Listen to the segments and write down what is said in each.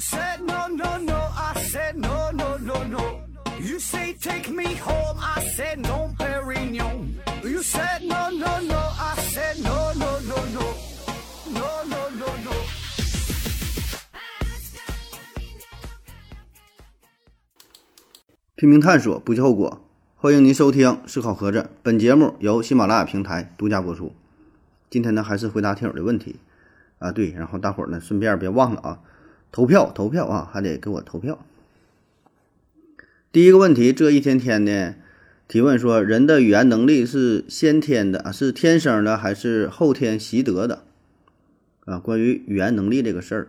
said no, no, no, I said no, no, no, no. You say take me home, I said no, Perignon. You said no, no, no, I said no, no, no, no. No, no, no, no. 拼命探索，不计后果。欢迎您收听《思考盒子》，本节目由喜马拉雅平台独家播出。今天呢，还是回答听友的问题啊，对，然后大伙儿呢，顺便别忘了啊，投票投票啊，还得给我投票。第一个问题，这一天天的提问说，人的语言能力是先天的，是天生的还是后天习得的？啊，关于语言能力这个事儿，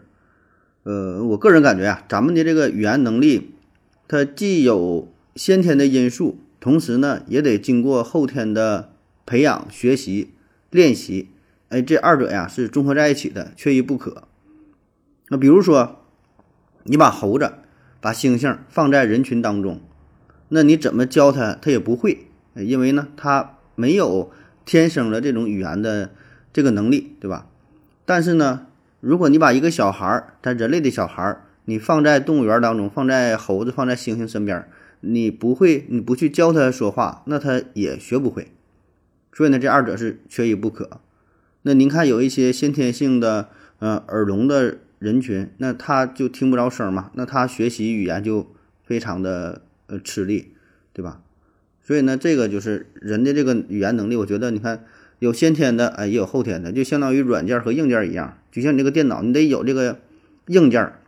呃，我个人感觉啊，咱们的这个语言能力，它既有先天的因素，同时呢，也得经过后天的培养、学习、练习，哎，这二者呀是综合在一起的，缺一不可。那比如说，你把猴子、把猩猩放在人群当中，那你怎么教它，它也不会，因为呢，它没有天生的这种语言的这个能力，对吧？但是呢，如果你把一个小孩儿，咱人类的小孩儿，你放在动物园当中，放在猴子、放在猩猩身边，你不会，你不去教它说话，那它也学不会。所以呢，这二者是缺一不可。那您看，有一些先天性的呃耳聋的人群，那他就听不着声嘛，那他学习语言就非常的呃吃力，对吧？所以呢，这个就是人的这个语言能力，我觉得你看有先天的，哎，也有后天的，就相当于软件和硬件一样，就像你这个电脑，你得有这个硬件儿，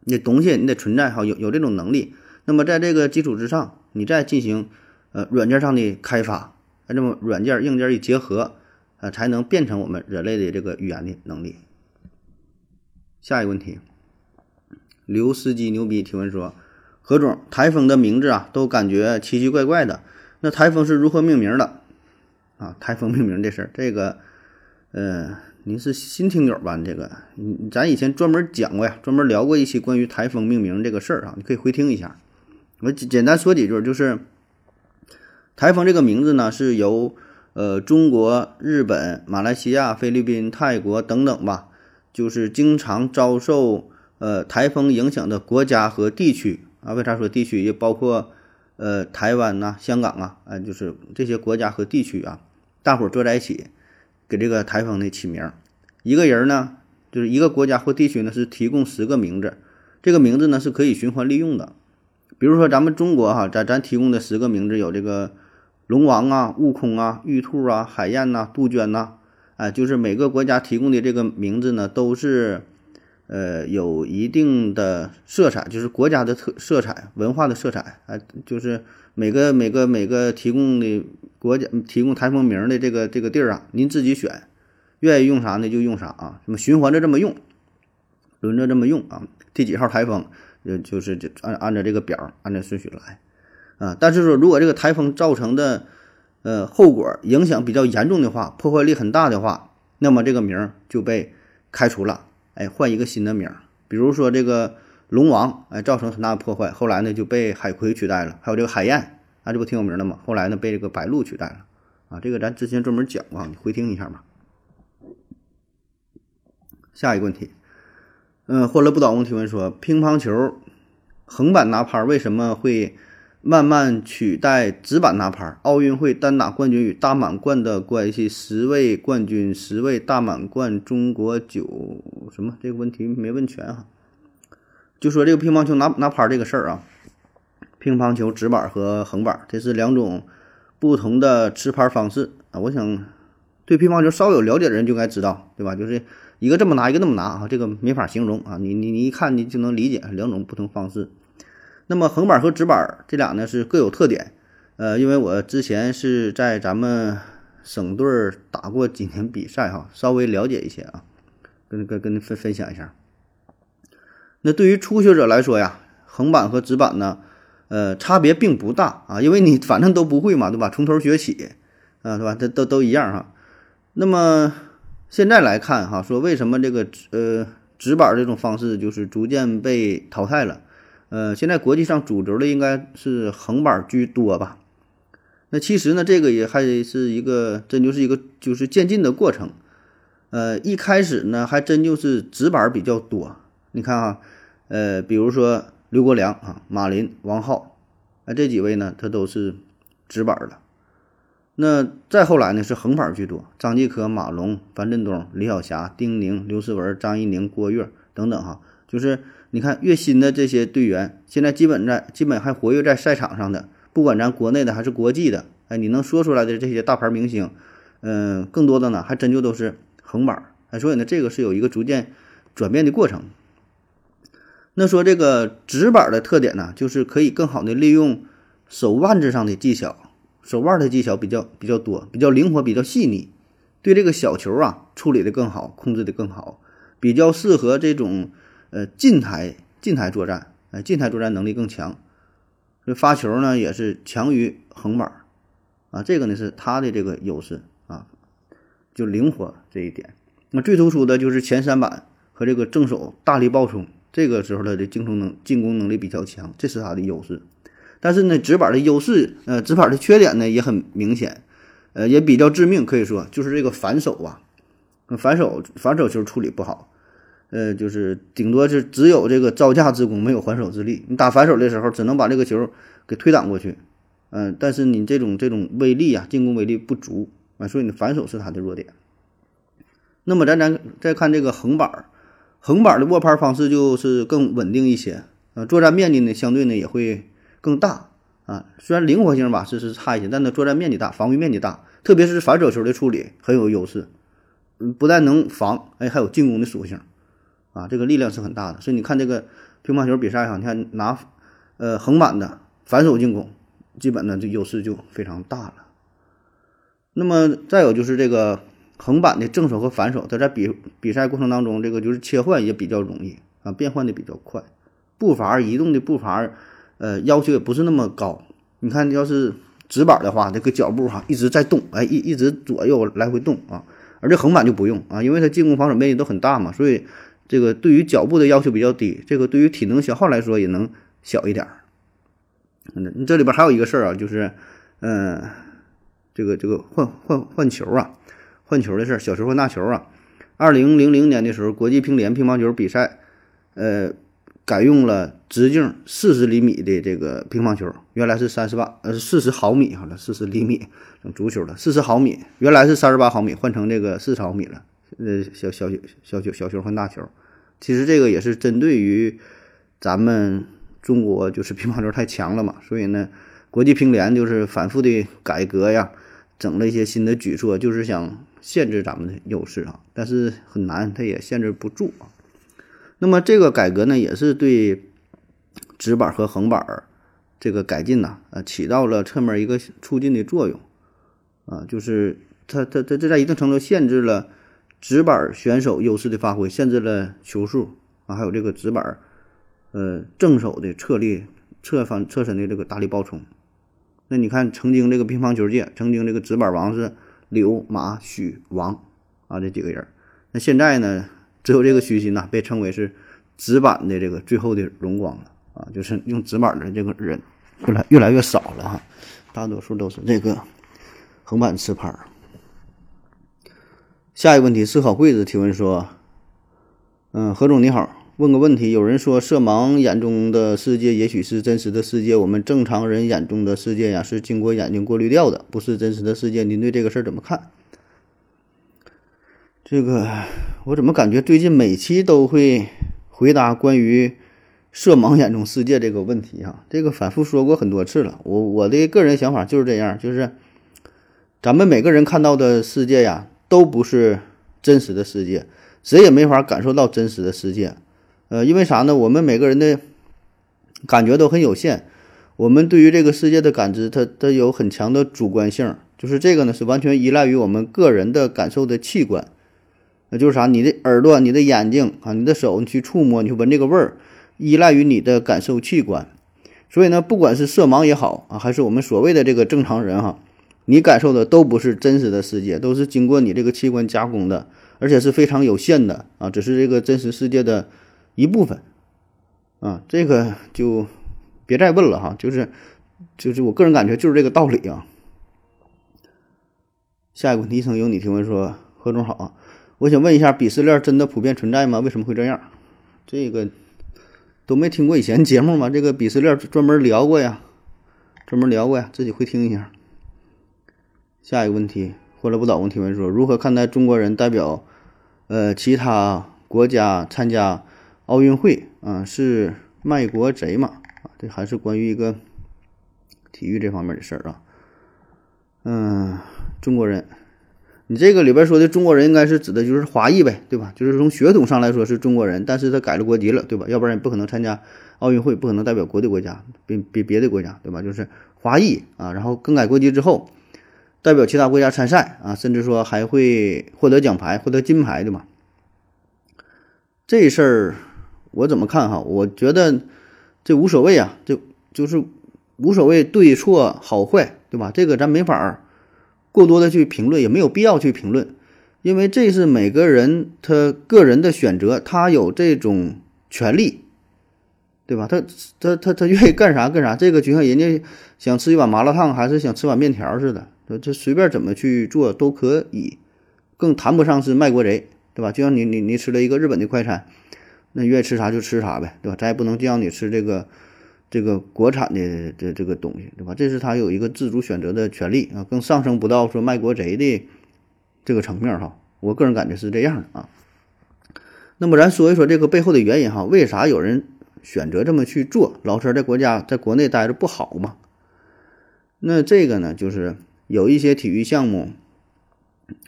你东西你得存在哈，有有这种能力。那么在这个基础之上，你再进行呃软件上的开发，那，么软件硬件一结合，啊，才能变成我们人类的这个语言的能力。下一个问题，刘司机牛逼提问说，何总，台风的名字啊，都感觉奇奇怪怪的，那台风是如何命名的？啊，台风命名这事儿，这个，呃，您是新听友吧？这个，嗯，咱以前专门讲过呀，专门聊过一期关于台风命名这个事儿啊，你可以回听一下。我简简单说几句，就是台风这个名字呢，是由呃中国、日本、马来西亚、菲律宾、泰国等等吧，就是经常遭受呃台风影响的国家和地区啊。为啥说地区？也包括呃台湾呐、香港啊，啊、就是这些国家和地区啊，大伙儿坐在一起给这个台风呢起名。一个人呢，就是一个国家或地区呢是提供十个名字，这个名字呢是可以循环利用的。比如说咱们中国哈，咱咱提供的十个名字有这个龙王啊、悟空啊、玉兔啊、海燕呐、杜鹃呐，哎，就是每个国家提供的这个名字呢，都是呃有一定的色彩，就是国家的特色彩、文化的色彩，哎，就是每个每个每个提供的国家提供台风名的这个这个地儿啊，您自己选，愿意用啥呢就用啥啊，什么循环着这么用，轮着这么用啊，第几号台风？就就是就按按照这个表，按照顺序来，啊，但是说如果这个台风造成的呃后果影响比较严重的话，破坏力很大的话，那么这个名儿就被开除了，哎，换一个新的名儿。比如说这个龙王，哎，造成很大的破坏，后来呢就被海葵取代了，还有这个海燕，啊，这不挺有名的吗？后来呢被这个白鹭取代了，啊，这个咱之前专门讲过，你回听一下吧。下一个问题。嗯，欢乐不倒翁提问说，乒乓球横板拿拍为什么会慢慢取代直板拿拍？奥运会单打冠军与大满贯的关系，十位冠军，十位大满贯，中国九什么？这个问题没问全哈。就说这个乒乓球拿拿拍这个事儿啊，乒乓球直板和横板这是两种不同的持拍方式啊。我想对乒乓球稍有了解的人就该知道，对吧？就是。一个这么拿，一个那么拿啊，这个没法形容啊。你你你一看你就能理解两种不同方式。那么横板和直板这俩呢是各有特点。呃，因为我之前是在咱们省队打过几年比赛哈，稍微了解一些啊，跟跟跟您分分享一下。那对于初学者来说呀，横板和直板呢，呃，差别并不大啊，因为你 反正都不会嘛，对吧？从头学起啊，对吧？这都都一样哈。那么现在来看哈，说为什么这个呃直板这种方式就是逐渐被淘汰了？呃，现在国际上主流的应该是横板居多吧？那其实呢，这个也还是一个真就是一个就是渐进的过程。呃，一开始呢还真就是直板比较多。你看啊，呃，比如说刘国梁啊、马林、王浩，啊这几位呢，他都是直板的。那再后来呢，是横板居多，张继科、马龙、樊振东、李晓霞、丁宁、刘诗雯、张怡宁、郭跃等等哈，就是你看越新的这些队员，现在基本在基本还活跃在赛场上的，不管咱国内的还是国际的，哎，你能说出来的这些大牌明星。嗯，更多的呢，还真就都是横板儿，哎，所以呢，这个是有一个逐渐转变的过程。那说这个直板的特点呢，就是可以更好的利用手腕子上的技巧，手腕的技巧比较比较多，比较灵活，比较细腻，对这个小球啊处理的更好，控制的更好，比较适合这种呃近台近台作战，哎，近台作战能力更强，这发球呢也是强于横板啊，这个呢是他的这个优势啊。就灵活这一点，那最突出的就是前三板和这个正手大力爆冲，这个时候他的进攻能进攻能力比较强，这是他的优势。但是呢，直板的优势，呃，直板的缺点呢也很明显，呃，也比较致命，可以说就是这个反手啊，反手反手球处理不好，呃，就是顶多是只有这个招架之功，没有还手之力。你打反手的时候，只能把这个球给推挡过去，嗯，但是你这种这种威力啊，进攻威力不足。啊，所以你，反手是他的弱点。那么咱咱再看这个横板，横板的握拍方式就是更稳定一些，呃，作战面积呢相对呢也会更大啊。虽然灵活性吧是是差一些，但它作战面积大，防御面积大，特别是反手球的处理很有优势。嗯，不但能防，哎，还有进攻的属性啊，这个力量是很大的。所以你看这个乒乓球比赛哈，你看拿呃横板的反手进攻，基本呢这优势就非常大了。那么再有就是这个横板的正手和反手，它在比比赛过程当中，这个就是切换也比较容易啊，变换的比较快，步伐移动的步伐，呃，要求也不是那么高。你看，要是直板的话，这个脚步哈一直在动，哎，一一直左右来回动啊，而这横板就不用啊，因为它进攻防守面积都很大嘛，所以这个对于脚步的要求比较低，这个对于体能消耗来说也能小一点儿。嗯，这里边还有一个事儿啊，就是嗯。这个这个换换换球啊，换球的事儿，小球换大球啊。二零零零年的时候，国际乒联乒乓球比赛，呃，改用了直径四十厘米的这个乒乓球，原来是三十八，呃，四十毫米好了，四十厘米，足球了，四十毫米，原来是三十八毫米，换成这个四十毫米了。呃，小小小球小球换大球，其实这个也是针对于咱们中国，就是乒乓球太强了嘛，所以呢，国际乒联就是反复的改革呀。整了一些新的举措，就是想限制咱们的优势啊，但是很难，它也限制不住啊。那么这个改革呢，也是对直板和横板这个改进呐，呃，起到了侧面一个促进的作用啊，就是它它它这在一定程度限制了直板选手优势的发挥，限制了球速啊，还有这个直板呃正手的侧力侧翻侧身的这个大力爆冲。那你看，曾经这个乒乓球界，曾经这个直板王是刘、马、许、王啊这几个人。那现在呢，只有这个许昕呐，被称为是直板的这个最后的荣光了啊，就是用直板的这个人越来越来越少了哈，大多数都是这个横板持拍。下一个问题，思考柜子提问说：“嗯，何总你好。”问个问题，有人说色盲眼中的世界也许是真实的世界，我们正常人眼中的世界呀是经过眼睛过滤掉的，不是真实的世界。您对这个事儿怎么看？这个我怎么感觉最近每期都会回答关于色盲眼中世界这个问题啊？这个反复说过很多次了。我我的个人想法就是这样，就是咱们每个人看到的世界呀，都不是真实的世界，谁也没法感受到真实的世界。呃，因为啥呢？我们每个人的感觉都很有限，我们对于这个世界的感知，它它有很强的主观性，就是这个呢是完全依赖于我们个人的感受的器官，那就是啥？你的耳朵、你的眼睛啊、你的手，你去触摸、你去闻这个味儿，依赖于你的感受器官。所以呢，不管是色盲也好啊，还是我们所谓的这个正常人哈，你感受的都不是真实的世界，都是经过你这个器官加工的，而且是非常有限的啊，只是这个真实世界的。一部分，啊，这个就别再问了哈，就是就是我个人感觉就是这个道理啊。下一个问题，医生由你提问说：何总好，我想问一下，鄙视链真的普遍存在吗？为什么会这样？这个都没听过以前节目吗？这个鄙视链专门聊过呀，专门聊过呀，自己会听一下。下一个问题，欢乐不倒翁提问说：如何看待中国人代表呃其他国家参加奥运会啊？是卖国贼吗？啊，这还是关于一个体育这方面的事儿啊。嗯，中国人。你这个里边说的中国人应该是指的就是华裔呗，对吧？就是从血统上来说是中国人，但是他改了国籍了，对吧？要不然也不可能参加奥运会，不可能代表国的国家，别别别的国家，对吧？就是华裔啊，然后更改国籍之后，代表其他国家参赛啊，甚至说还会获得奖牌、获得金牌的嘛。这事儿我怎么看哈？我觉得这无所谓啊，就就是无所谓对错好坏，对吧？这个咱没法儿。过多的去评论也没有必要去评论，因为这是每个人他个人的选择，他有这种权利，对吧？他他他他愿意干啥干啥，这个就像人家想吃一碗麻辣烫还是想吃碗面条似的，这随便怎么去做都可以，更谈不上是卖国贼，对吧？就像你你你吃了一个日本的快餐，那愿意吃啥就吃啥呗，对吧？咱也不能叫你吃这个。这个国产的这这个东西，对吧？这是他有一个自主选择的权利啊，更上升不到说卖国贼的这个层面哈。我个人感觉是这样的啊。那么咱说一说这个背后的原因哈，为啥有人选择这么去做？老三在国家在国内待着不好吗？那这个呢，就是有一些体育项目，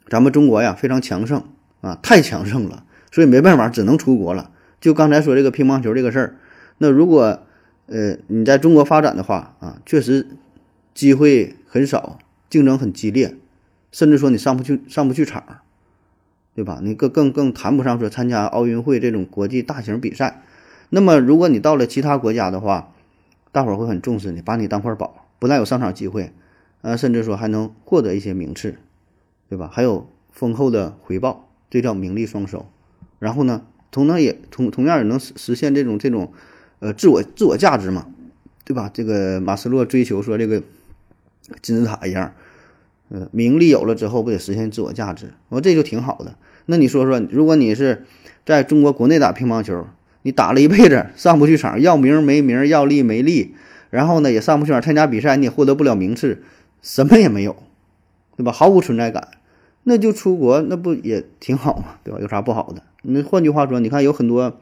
咱们中国呀非常强盛啊，太强盛了，所以没办法，只能出国了。就刚才说这个乒乓球这个事儿，那如果呃，你在中国发展的话啊，确实机会很少，竞争很激烈，甚至说你上不去上不去场，对吧？你更更更谈不上说参加奥运会这种国际大型比赛。那么，如果你到了其他国家的话，大伙儿会很重视你，把你当块宝，不但有上场机会，呃，甚至说还能获得一些名次，对吧？还有丰厚的回报，这叫名利双收。然后呢，同样也同同样也能实实现这种这种。呃，自我自我价值嘛，对吧？这个马斯洛追求说这个金字塔一样，呃，名利有了之后，不得实现自我价值？我这就挺好的。那你说说，如果你是在中国国内打乒乓球，你打了一辈子上不去场，要名没名，要利没利，然后呢也上不去场参加比赛，你也获得不了名次，什么也没有，对吧？毫无存在感，那就出国，那不也挺好嘛？对吧？有啥不好的？那换句话说，你看有很多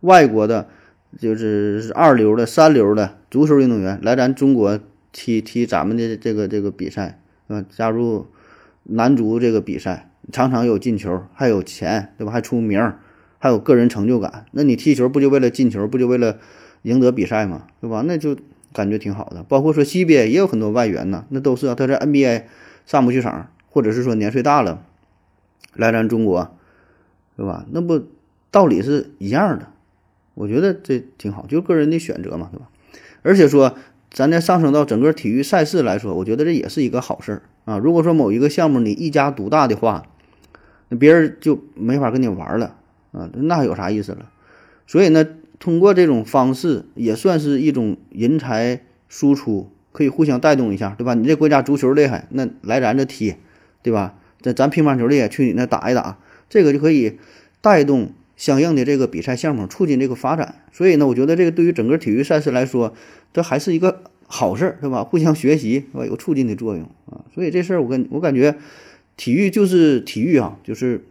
外国的。就是二流的、三流的足球运动员来咱中国踢踢咱们的这个这个比赛，嗯，加入男足这个比赛，常常有进球，还有钱，对吧？还出名，还有个人成就感。那你踢球不就为了进球，不就为了赢得比赛吗？对吧？那就感觉挺好的。包括说 CBA 也有很多外援呢，那都是啊，他在 NBA 上不去场，或者是说年岁大了来咱中国，对吧？那不道理是一样的。我觉得这挺好，就个人的选择嘛，对吧？而且说，咱再上升到整个体育赛事来说，我觉得这也是一个好事儿啊。如果说某一个项目你一家独大的话，那别人就没法跟你玩了啊，那有啥意思了？所以呢，通过这种方式也算是一种人才输出，可以互相带动一下，对吧？你这国家足球厉害，那来咱这踢，对吧？这咱乒乓球厉害，去你那打一打，这个就可以带动。相应的这个比赛项目，促进这个发展，所以呢，我觉得这个对于整个体育赛事来说，这还是一个好事儿，对吧？互相学习，是吧？有促进的作用啊。所以这事儿，我跟我感觉，体育就是体育啊，就是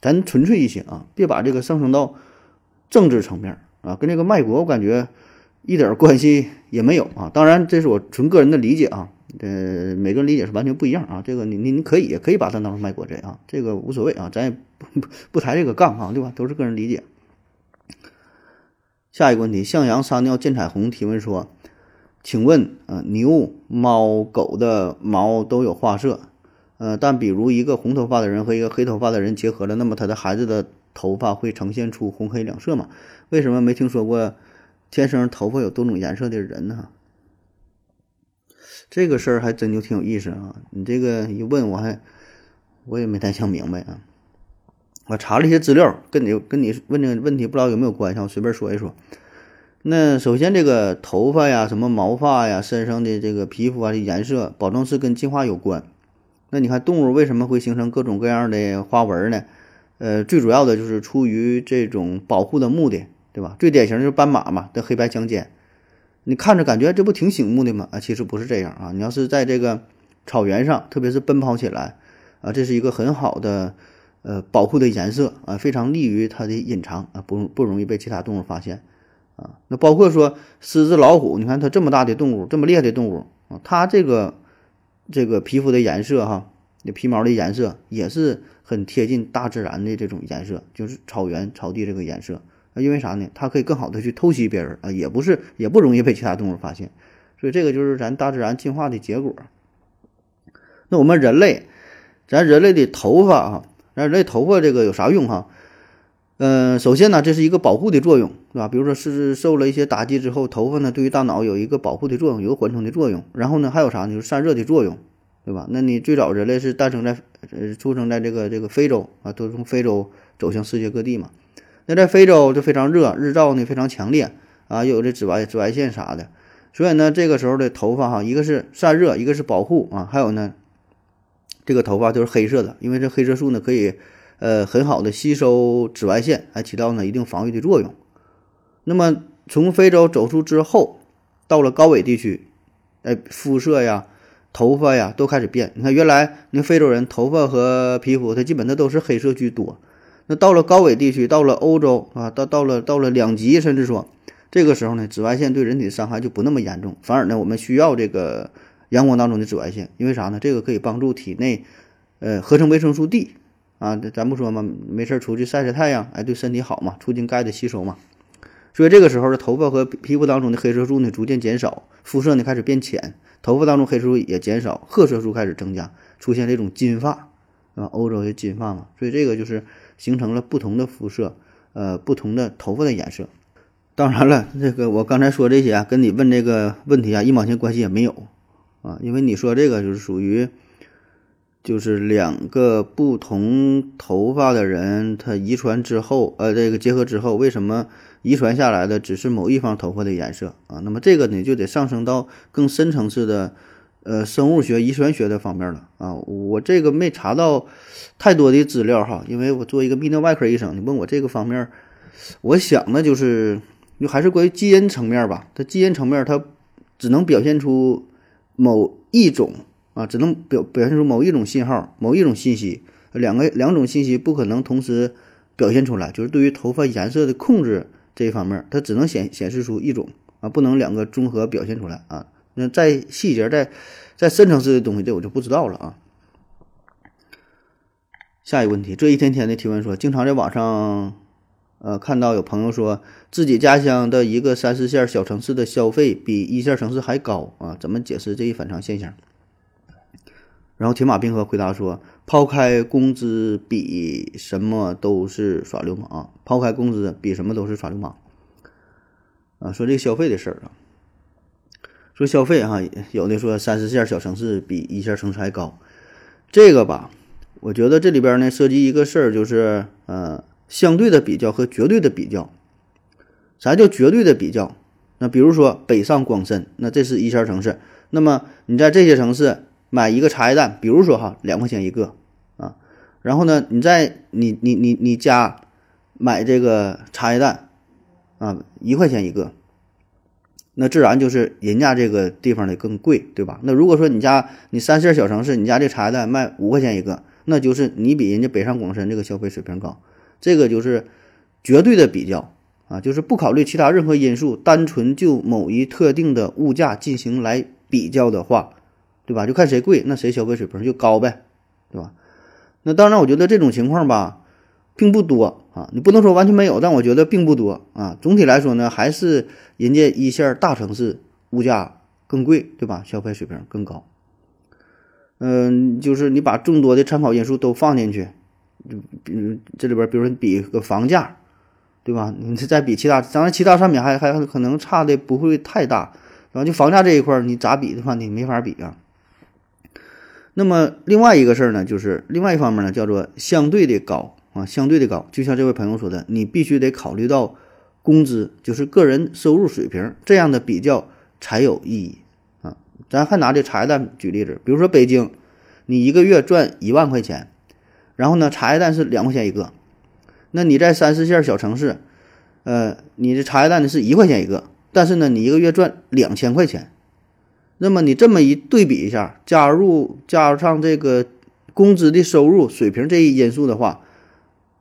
咱纯粹一些啊，别把这个上升到政治层面啊，跟这个卖国，我感觉一点关系也没有啊。当然，这是我纯个人的理解啊。呃，每个人理解是完全不一样啊。这个你你你可以也可以把它当成卖国贼啊，这个无所谓啊，咱也不 不抬这个杠啊，对吧？都是个人理解。下一个问题，向阳撒尿见彩虹提问说，请问啊，牛、猫、狗的毛都有花色，呃，但比如一个红头发的人和一个黑头发的人结合了，那么他的孩子的头发会呈现出红黑两色嘛？为什么没听说过天生头发有多种颜色的人呢？这个事儿还真就挺有意思啊！你这个一问，我还我也没太想明白啊。我查了一些资料，跟你跟你问这个问题不知道有没有关系，我随便说一说。那首先，这个头发呀、什么毛发呀、身上的这个皮肤啊的颜色，保证是跟进化有关。那你看动物为什么会形成各种各样的花纹呢？呃，最主要的就是出于这种保护的目的对吧？最典型就是斑马嘛，的黑白相间，你看着感觉这不挺醒目的吗？啊，其实不是这样啊。你要是在这个草原上，特别是奔跑起来，啊，这是一个很好的呃保护的颜色啊，非常利于它的隐藏啊，不不容易被其他动物发现啊。那包括说狮子、老虎，你看它这么大的动物，这么厉害的动物啊，它这个这个皮肤的颜色哈。那皮毛的颜色也是很贴近大自然的这种颜色，就是草原草地这个颜色。因为啥呢？它可以更好的去偷袭别人啊，也不是也不容易被其他动物发现。所以这个就是咱大自然进化的结果。那我们人类，咱人类的头发啊，咱人类头发这个有啥用哈？嗯，首先呢，这是一个保护的作用，是吧？比如说是受了一些打击之后，头发呢对于大脑有一个保护的作用，有个缓冲的作用。然后呢，还有啥呢？就是散热的作用。对吧？那你最早人类是诞生在呃出生在这个这个非洲啊，都从非洲走向世界各地嘛。那在非洲就非常热，日照呢非常强烈啊，又有这紫外紫外线啥的，所以呢这个时候的头发哈，一个是散热，一个是保护啊，还有呢这个头发就是黑色的，因为这黑色素呢可以呃很好的吸收紫外线，还起到呢一定防御的作用。那么从非洲走出之后，到了高纬地区，哎肤色呀。头发呀都开始变，你看原来那非洲人头发和皮肤，它基本它都是黑色居多。那到了高纬地区，到了欧洲啊，到到了到了两极，甚至说这个时候呢，紫外线对人体的伤害就不那么严重，反而呢，我们需要这个阳光当中的紫外线，因为啥呢？这个可以帮助体内呃合成维生素 D 啊，咱不说嘛，没事出去晒晒太阳，哎，对身体好嘛，促进钙的吸收嘛。所以这个时候的头发和皮肤当中的黑色素呢逐渐减少，肤色呢开始变浅。头发当中黑色素也减少，褐色素开始增加，出现这种金发，啊，欧洲的金发嘛，所以这个就是形成了不同的肤色，呃，不同的头发的颜色。当然了，这个我刚才说这些啊，跟你问这个问题啊一毛钱关系也没有，啊，因为你说这个就是属于，就是两个不同头发的人，他遗传之后，呃，这个结合之后，为什么？遗传下来的只是某一方头发的颜色啊，那么这个呢就得上升到更深层次的，呃，生物学、遗传学的方面了啊。我这个没查到太多的资料哈，因为我做一个泌尿外科医生，你问我这个方面，我想呢就是，就还是关于基因层面吧。它基因层面它只能表现出某一种啊，只能表表现出某一种信号、某一种信息，两个两种信息不可能同时表现出来，就是对于头发颜色的控制。这一方面，它只能显显示出一种啊，不能两个综合表现出来啊。那在细节、在在深层次的东西，这我就不知道了啊。下一个问题，这一天天的提问说，经常在网上呃看到有朋友说自己家乡的一个三四线小城市的消费比一线城市还高啊，怎么解释这一反常现象？然后铁马冰河回答说。抛开工资，比什么都是耍流氓。抛开工资，比什么都是耍流氓。啊，说这个消费的事儿啊，说消费哈，有的说三四线小城市比一线城市还高。这个吧，我觉得这里边呢涉及一个事儿，就是呃相对的比较和绝对的比较。啥叫绝对的比较？那比如说北上广深，那这是一线城市。那么你在这些城市买一个茶叶蛋，比如说哈两块钱一个。啊然后呢，你在你你你你家买这个茶叶蛋啊，一块钱一个，那自然就是人家这个地方的更贵，对吧？那如果说你家你三线小城市，你家这茶叶蛋卖五块钱一个，那就是你比人家北上广深这个消费水平高，这个就是绝对的比较啊，就是不考虑其他任何因素，单纯就某一特定的物价进行来比较的话，对吧？就看谁贵，那谁消费水平就高呗，对吧？那当然，我觉得这种情况吧，并不多啊。你不能说完全没有，但我觉得并不多啊。总体来说呢，还是人家一线大城市物价更贵，对吧？消费水平更高。嗯，就是你把众多的参考因素都放进去，就比如这里边，比如说你比个房价，对吧？你再比其他，当然其他商品还还可能差的不会太大，然后就房价这一块你咋比的话，你没法比啊。那么另外一个事儿呢，就是另外一方面呢，叫做相对的高啊，相对的高。就像这位朋友说的，你必须得考虑到工资，就是个人收入水平这样的比较才有意义啊。咱还拿这茶叶蛋举例子，比如说北京，你一个月赚一万块钱，然后呢，茶叶蛋是两块钱一个，那你在三四线小城市，呃，你的茶叶蛋呢是一块钱一个，但是呢，你一个月赚两千块钱。那么你这么一对比一下，加入加上这个工资的收入水平这一因素的话，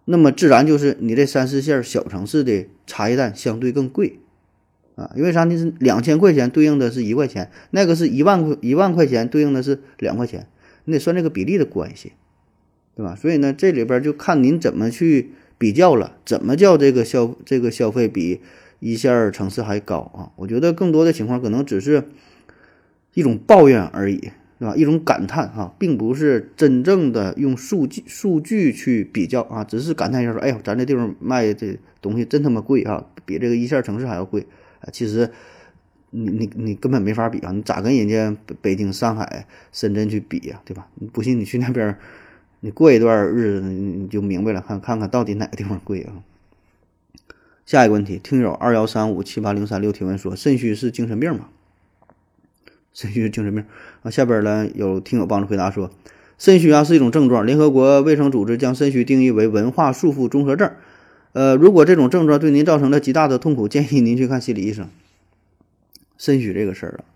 那么自然就是你这三四线小城市的茶叶蛋相对更贵啊，因为啥你？是两千块钱对应的是一块钱，那个是一万块一万块钱对应的是两块钱，你得算这个比例的关系，对吧？所以呢，这里边就看您怎么去比较了，怎么叫这个消这个消费比一线城市还高啊？我觉得更多的情况可能只是。一种抱怨而已，是吧？一种感叹啊，并不是真正的用数据数据去比较啊，只是感叹一下说：“哎呦，咱这地方卖这东西真他妈贵啊，比这个一线城市还要贵。”啊，其实你你你根本没法比啊，你咋跟人家北京、上海、深圳去比呀，对吧？你不信你去那边，你过一段日子你就明白了，看看看到底哪个地方贵啊？下一个问题，听友二幺三五七八零三六提问说：“肾虚是精神病吗？”肾虚精神病啊，下边呢有听友帮着回答说，肾虚啊是一种症状，联合国卫生组织将肾虚定义为文化束缚综合症。呃，如果这种症状对您造成了极大的痛苦，建议您去看心理医生。肾虚这个事儿啊，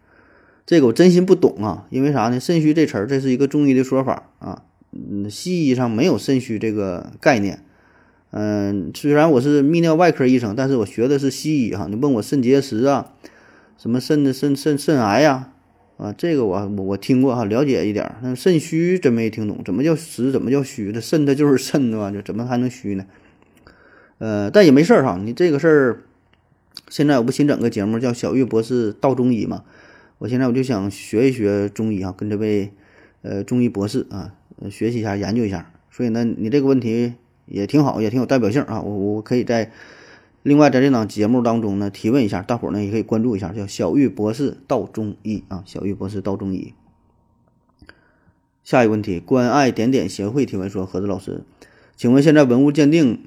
这个我真心不懂啊，因为啥呢？肾虚这词儿这是一个中医的说法啊，嗯，西医上没有肾虚这个概念。嗯，虽然我是泌尿外科医生，但是我学的是西医哈。你问我肾结石啊，什么肾的肾肾肾癌呀？啊这个我我听过哈，了解一点儿。那肾虚真没听懂，怎么叫实？怎么叫虚的？肾它就是肾对吧？就怎么还能虚呢？呃，但也没事儿哈。你这个事儿，现在我不新整个节目叫小玉博士道中医嘛？我现在我就想学一学中医啊，跟这位呃中医博士啊学习一下，研究一下。所以呢，你这个问题也挺好，也挺有代表性啊。我我可以在。另外，在这档节目当中呢，提问一下，大伙儿呢也可以关注一下，叫小玉博士道中医啊，小玉博士道中医。下一个问题，关爱点点协会提问说：何子老师，请问现在文物鉴定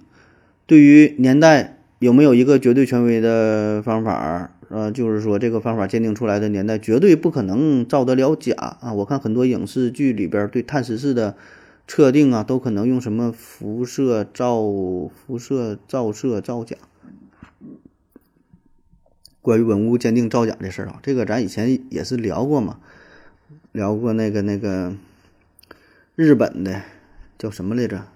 对于年代有没有一个绝对权威的方法？呃，就是说这个方法鉴定出来的年代绝对不可能造得了假啊？我看很多影视剧里边对碳十四的。测定啊，都可能用什么辐射照、辐射照射造假。关于文物鉴定造假这事儿啊，这个咱以前也是聊过嘛，聊过那个那个日本的叫什么来着？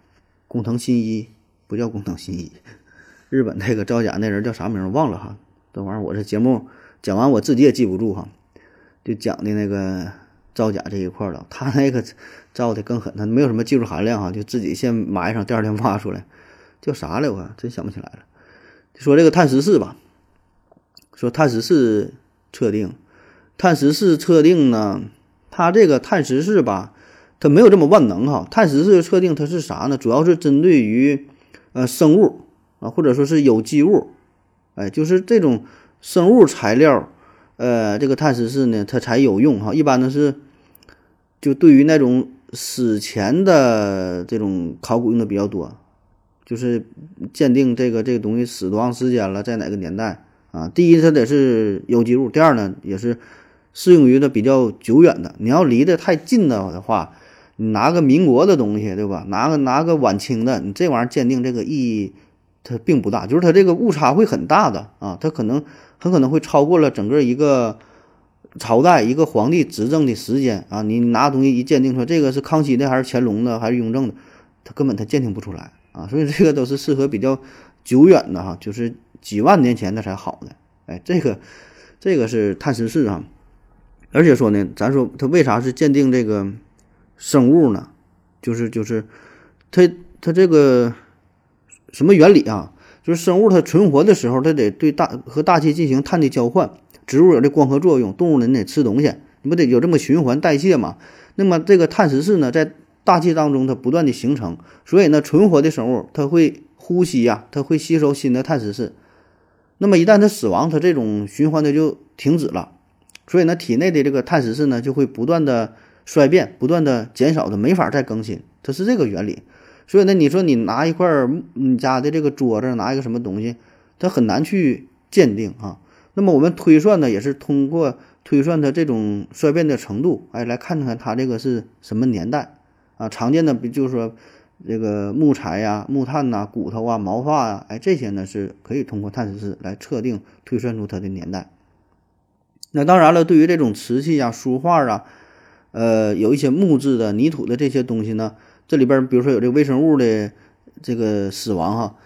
工藤新一不叫工藤新一，日本那个造假那人叫啥名忘了哈。这玩意儿我这节目讲完我自己也记不住哈，就讲的那个造假这一块了，他那个。造的更狠，他没有什么技术含量哈，就自己先埋上，第二天挖出来，叫啥来？我真想不起来了。说这个碳十四吧，说碳十四测定，碳十四测定呢，它这个碳十四吧，它没有这么万能哈。碳十四测定它是啥呢？主要是针对于呃生物啊，或者说是有机物，哎，就是这种生物材料，呃，这个碳十四呢，它才有用哈。一般呢是就对于那种。史前的这种考古用的比较多，就是鉴定这个这个东西死多长时间了，在哪个年代啊？第一，它得是有机物；第二呢，也是适用于的比较久远的。你要离得太近的的话，你拿个民国的东西，对吧？拿个拿个晚清的，你这玩意儿鉴定这个意义它并不大，就是它这个误差会很大的啊，它可能很可能会超过了整个一个。朝代一个皇帝执政的时间啊，你拿东西一鉴定出来，这个是康熙的还是乾隆的还是雍正的，他根本他鉴定不出来啊，所以这个都是适合比较久远的哈，就是几万年前的才好呢。哎，这个这个是碳十四啊，而且说呢，咱说它为啥是鉴定这个生物呢？就是就是它它这个什么原理啊？就是生物它存活的时候，它得对大和大气进行碳的交换。植物有这光合作用，动物呢得吃东西，你不得有这么循环代谢嘛？那么这个碳十四呢，在大气当中它不断的形成，所以呢，存活的生物它会呼吸呀，它会吸收新的碳十四。那么一旦它死亡，它这种循环它就停止了，所以呢，体内的这个碳十四呢就会不断的衰变，不断的减少，的没法再更新，它是这个原理。所以呢，你说你拿一块你家的这个桌子，拿一个什么东西，它很难去鉴定啊。那么我们推算呢，也是通过推算它这种衰变的程度，哎，来看看它这个是什么年代啊？常见的，比就是说，这个木材呀、木炭呐、骨头啊、毛发呀，哎，这些呢是可以通过碳十四来测定、推算出它的年代。那当然了，对于这种瓷器啊、书画啊，呃，有一些木质的、泥土的这些东西呢，这里边比如说有这个微生物的这个死亡哈，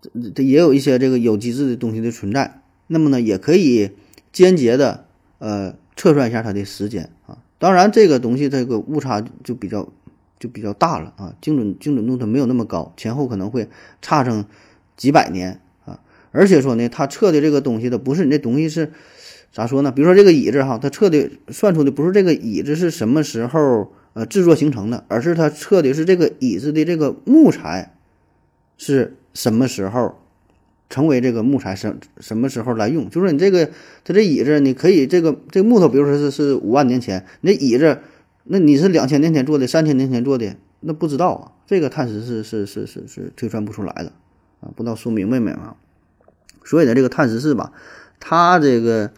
这这也有一些这个有机质的东西的存在。那么呢，也可以间接的呃测算一下它的时间啊。当然，这个东西这个误差就比较。就比较大了啊，精准精准度它没有那么高，前后可能会差上几百年啊。而且说呢，它测的这个东西的不是你这东西是咋说呢？比如说这个椅子哈，它测的算出的不是这个椅子是什么时候呃制作形成的，而是它测的是这个椅子的这个木材是什么时候成为这个木材什什么时候来用？就是你这个它这椅子，你可以这个这个木头，比如说是是五万年前，你这椅子。那你是两千年前做的，三千年前做的，那不知道啊。这个碳十四是是是是推算不出来的啊，不知道说明白没啊？所以呢，这个碳十四吧，它这个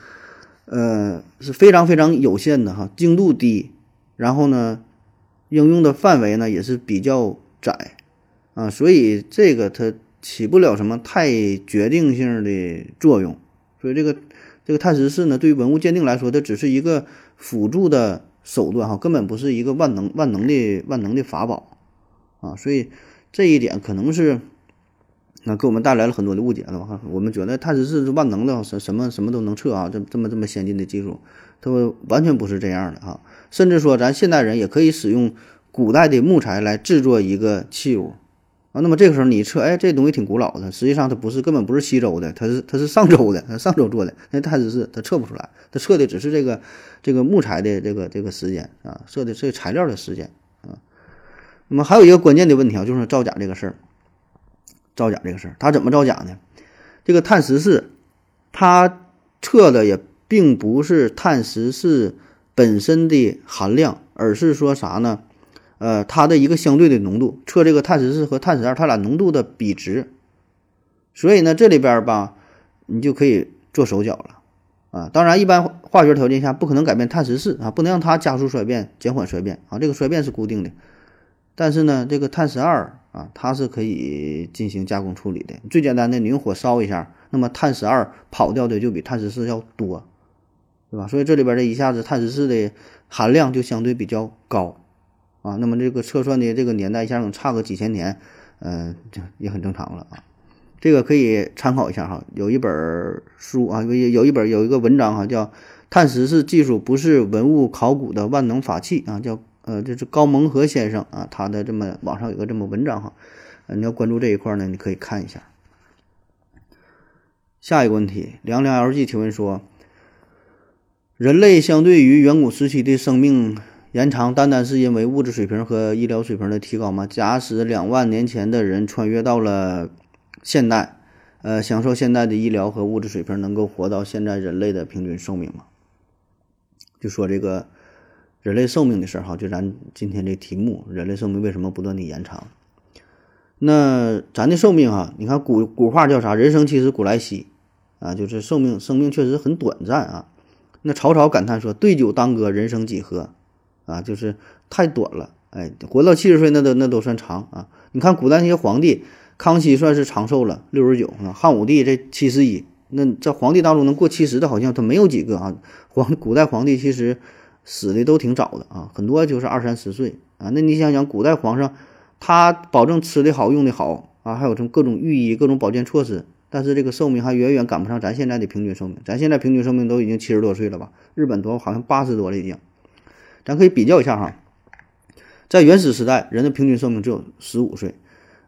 呃是非常非常有限的哈，精度低，然后呢，应用的范围呢也是比较窄啊，所以这个它起不了什么太决定性的作用。所以这个这个碳十四呢，对于文物鉴定来说，它只是一个辅助的。手段哈，根本不是一个万能万能的万能的法宝啊，所以这一点可能是那给我们带来了很多的误解了吧？我们觉得碳十四是万能的，什什么什么都能测啊，这这么这么先进的技术，它完全不是这样的啊！甚至说咱现代人也可以使用古代的木材来制作一个器物。啊，那么这个时候你测，哎，这东西挺古老的，实际上它不是，根本不是西周的，它是它是上周的，它上周做的，那碳十四它测不出来，它测的只是这个这个木材的这个这个时间啊，测的这材料的时间啊。那么还有一个关键的问题啊，就是造假这个事儿，造假这个事儿，它怎么造假呢？这个碳十四，它测的也并不是碳十四本身的含量，而是说啥呢？呃，它的一个相对的浓度，测这个碳十四和碳十二它俩浓度的比值，所以呢，这里边吧，你就可以做手脚了啊。当然，一般化学条件下不可能改变碳十四啊，不能让它加速衰变、减缓衰变啊，这个衰变是固定的。但是呢，这个碳十二啊，它是可以进行加工处理的。最简单的，你用火烧一下，那么碳十二跑掉的就比碳十四要多，对吧？所以这里边这一下子碳十四的含量就相对比较高。啊，那么这个测算的这个年代一下能差个几千年，嗯，这也很正常了啊。这个可以参考一下哈，有一本书啊，有有一本有一个文章哈，叫《碳十四技术不是文物考古的万能法器》啊，叫呃，这是高蒙和先生啊，他的这么网上有个这么文章哈，你要关注这一块呢，你可以看一下。下一个问题，凉凉 LG 提问说，人类相对于远古时期的生命。延长单单是因为物质水平和医疗水平的提高吗？假使两万年前的人穿越到了现代，呃，享受现代的医疗和物质水平，能够活到现在人类的平均寿命吗？就说这个人类寿命的事儿哈，就咱今天这题目，人类寿命为什么不断的延长？那咱的寿命哈，你看古古话叫啥？人生其实古来稀啊，就是寿命生命确实很短暂啊。那曹操感叹说：“对酒当歌，人生几何？”啊，就是太短了，哎，活到七十岁那都那都算长啊。你看古代那些皇帝，康熙算是长寿了，六十九啊。汉武帝这七十一，那在皇帝当中能过七十的，好像他没有几个啊。皇古代皇帝其实死的都挺早的啊，很多就是二三十岁啊。那你想想，古代皇上他保证吃的好，用的好啊，还有什么各种御医、各种保健措施，但是这个寿命还远远赶不上咱现在的平均寿命。咱现在平均寿命都已经七十多岁了吧？日本多好像八十多了已经。咱可以比较一下哈，在原始时代，人的平均寿命只有十五岁，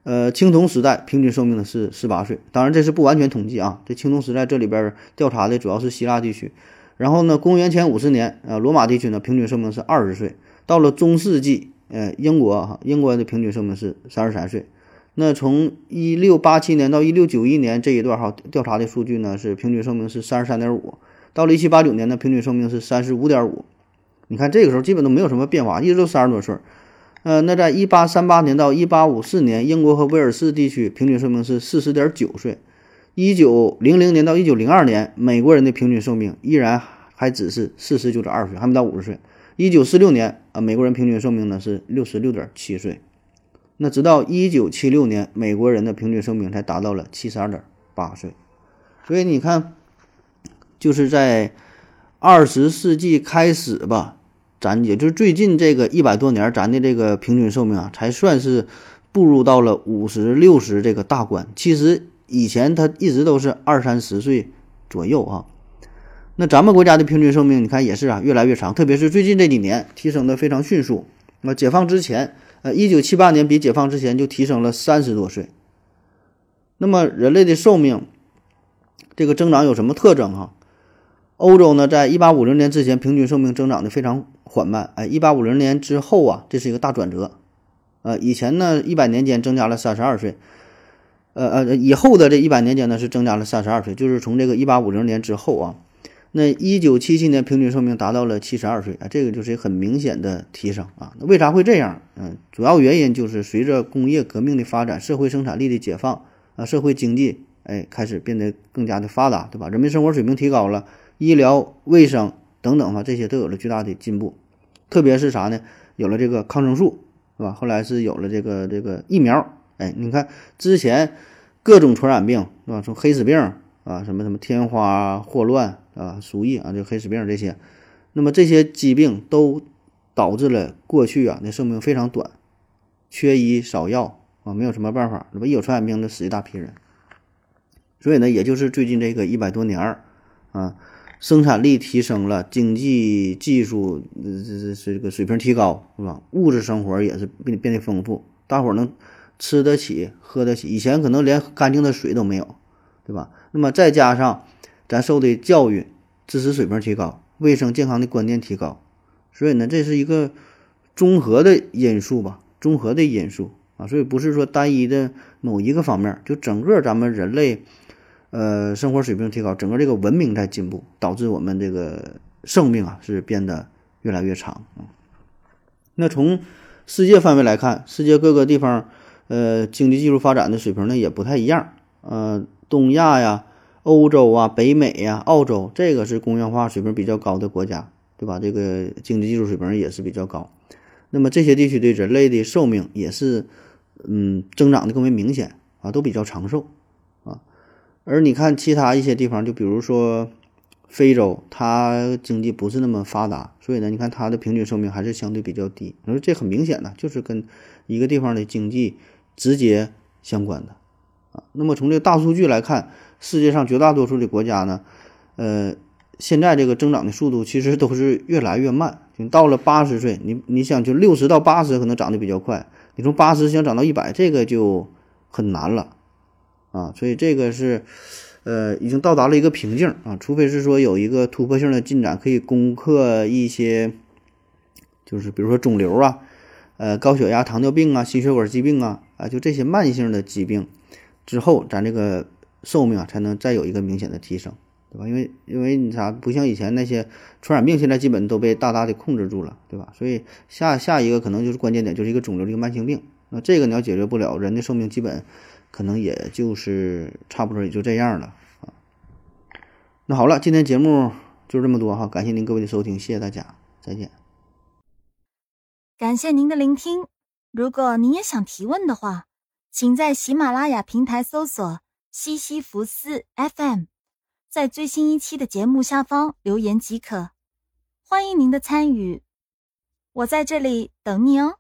呃，青铜时代平均寿命呢是十八岁。当然这是不完全统计啊，这青铜时代这里边调查的主要是希腊地区。然后呢，公元前五十年，呃，罗马地区呢平均寿命是二十岁。到了中世纪，呃，英国哈，英国的平均寿命是三十三岁。那从一六八七年到一六九一年这一段哈，调查的数据呢是平均寿命是三十三点五。到了一七八九年呢，平均寿命是三十五点五。你看这个时候基本都没有什么变化，一直都三十多岁。呃，那在一八三八年到一八五四年，英国和威尔士地区平均寿命是四十点九岁。一九零零年到一九零二年，美国人的平均寿命依然还只是四十九点二岁，还没到五十岁。一九四六年，啊，美国人平均寿命呢是六十六点七岁。那直到一九七六年，美国人的平均寿命才达到了七十二点八岁。所以你看，就是在二十世纪开始吧，咱也就最近这个一百多年，咱的这个平均寿命啊，才算是步入到了五十六十这个大关。其实以前它一直都是二三十岁左右啊。那咱们国家的平均寿命，你看也是啊，越来越长，特别是最近这几年提升的非常迅速。那解放之前。呃，一九七八年比解放之前就提升了三十多岁。那么人类的寿命这个增长有什么特征哈？欧洲呢，在一八五零年之前，平均寿命增长的非常缓慢。哎，一八五零年之后啊，这是一个大转折。呃，以前呢，一百年间增加了三十二岁。呃呃，以后的这一百年间呢，是增加了三十二岁，就是从这个一八五零年之后啊。那一九七七年平均寿命达到了七十二岁啊，这个就是很明显的提升啊。那为啥会这样？嗯，主要原因就是随着工业革命的发展，社会生产力的解放啊，社会经济哎开始变得更加的发达，对吧？人民生活水平提高了，医疗卫生等等啊，这些都有了巨大的进步。特别是啥呢？有了这个抗生素，是吧？后来是有了这个这个疫苗。哎，你看之前各种传染病，是吧？从黑死病啊，什么什么天花、霍乱。啊，鼠疫啊，这黑死病这些，那么这些疾病都导致了过去啊，那寿命非常短，缺医少药啊，没有什么办法，那么一有传染病，那死一大批人。所以呢，也就是最近这个一百多年儿啊，生产力提升了，经济技术这这这个水平提高，是吧？物质生活也是变变得丰富，大伙儿能吃得起、喝得起，以前可能连干净的水都没有，对吧？那么再加上。咱受的教育、知识水平提高，卫生健康的观念提高，所以呢，这是一个综合的因素吧，综合的因素啊，所以不是说单一的某一个方面，就整个咱们人类，呃，生活水平提高，整个这个文明在进步，导致我们这个寿命啊是变得越来越长啊。那从世界范围来看，世界各个地方，呃，经济技术发展的水平呢也不太一样，呃，东亚呀。欧洲啊，北美呀，澳洲，这个是工业化水平比较高的国家，对吧？这个经济技术水平也是比较高。那么这些地区的人类的寿命也是，嗯，增长的更为明显啊，都比较长寿。而你看其他一些地方，就比如说非洲，它经济不是那么发达，所以呢，你看它的平均寿命还是相对比较低。你说这很明显的，就是跟一个地方的经济直接相关的啊。那么从这个大数据来看。世界上绝大多数的国家呢，呃，现在这个增长的速度其实都是越来越慢。你到了八十岁，你你想就六十到八十可能长得比较快，你从八十想长到一百，这个就很难了啊。所以这个是，呃，已经到达了一个瓶颈啊。除非是说有一个突破性的进展，可以攻克一些，就是比如说肿瘤啊，呃，高血压、糖尿病啊，心血管疾病啊，啊，就这些慢性的疾病之后，咱这个。寿命啊，才能再有一个明显的提升，对吧？因为因为你啥，不像以前那些传染病，现在基本都被大大的控制住了，对吧？所以下下一个可能就是关键点，就是一个肿瘤，一个慢性病。那这个你要解决不了，人的寿命基本可能也就是差不多也就这样了啊。那好了，今天节目就这么多哈，感谢您各位的收听，谢谢大家，再见。感谢您的聆听，如果您也想提问的话。请在喜马拉雅平台搜索“西西弗斯 FM”，在最新一期的节目下方留言即可。欢迎您的参与，我在这里等你哦。